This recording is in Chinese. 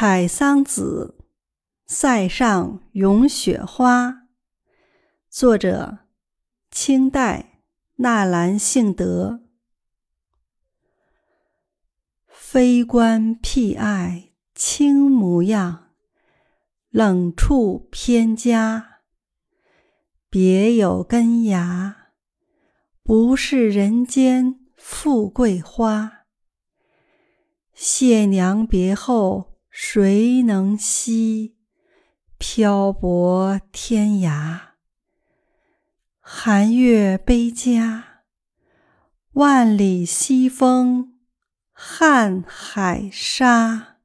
采桑子，塞上咏雪花。作者：清代纳兰性德。非关僻爱卿模样，冷处偏家。别有根芽，不是人间富贵花。谢娘别后。谁能惜？漂泊天涯，寒月悲家，万里西风，瀚海沙。